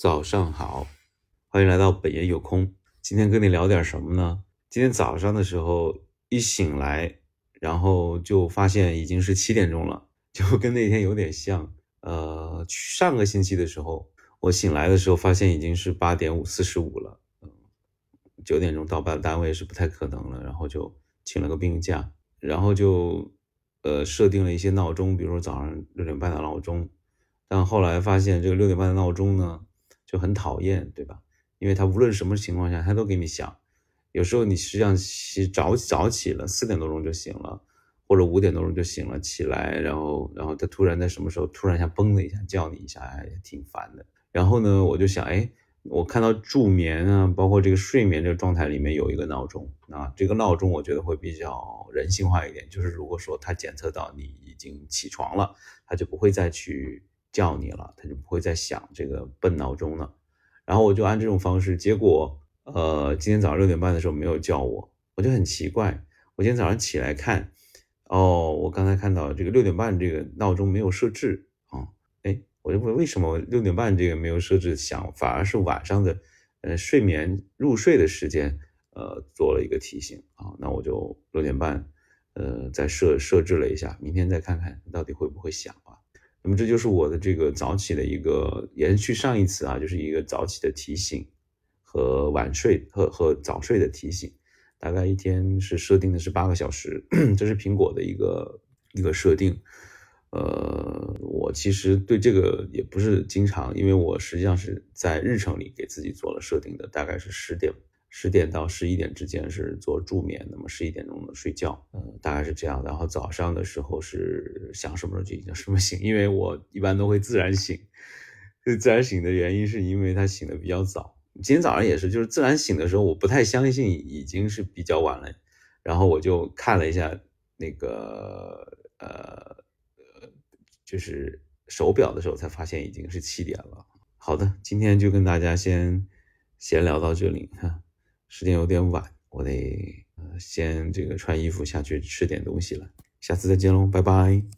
早上好，欢迎来到本爷有空。今天跟你聊点什么呢？今天早上的时候一醒来，然后就发现已经是七点钟了，就跟那天有点像。呃，上个星期的时候，我醒来的时候发现已经是八点五四十五了，嗯，九点钟到班单位是不太可能了，然后就请了个病假，然后就呃设定了一些闹钟，比如说早上六点半的闹钟，但后来发现这个六点半的闹钟呢。就很讨厌，对吧？因为他无论什么情况下，他都给你响。有时候你实际上起早早起了，四点多钟就醒了，或者五点多钟就醒了起来，然后然后他突然在什么时候突然像嘣的一下叫你一下，也挺烦的。然后呢，我就想，哎，我看到助眠啊，包括这个睡眠这个状态里面有一个闹钟啊，这个闹钟我觉得会比较人性化一点，就是如果说它检测到你已经起床了，它就不会再去。叫你了，他就不会再响这个笨闹钟了。然后我就按这种方式，结果呃，今天早上六点半的时候没有叫我，我就很奇怪。我今天早上起来看，哦，我刚才看到这个六点半这个闹钟没有设置啊，哎，我就问为什么六点半这个没有设置响，反而是晚上的呃睡眠入睡的时间呃做了一个提醒啊，那我就六点半呃再设设置了一下，明天再看看到底会不会响啊。那么这就是我的这个早起的一个延续上一次啊，就是一个早起的提醒和晚睡和和早睡的提醒，大概一天是设定的是八个小时，这是苹果的一个一个设定。呃，我其实对这个也不是经常，因为我实际上是在日程里给自己做了设定的，大概是十点。十点到十一点之间是做助眠，那么十一点钟的睡觉，嗯，大概是这样。然后早上的时候是想什么时候就已经什么醒，因为我一般都会自然醒。这自然醒的原因是因为他醒的比较早。今天早上也是，就是自然醒的时候，我不太相信已经是比较晚了。然后我就看了一下那个呃呃，就是手表的时候，才发现已经是七点了。好的，今天就跟大家先闲聊到这里哈。时间有点晚，我得先这个穿衣服下去吃点东西了。下次再见喽，拜拜。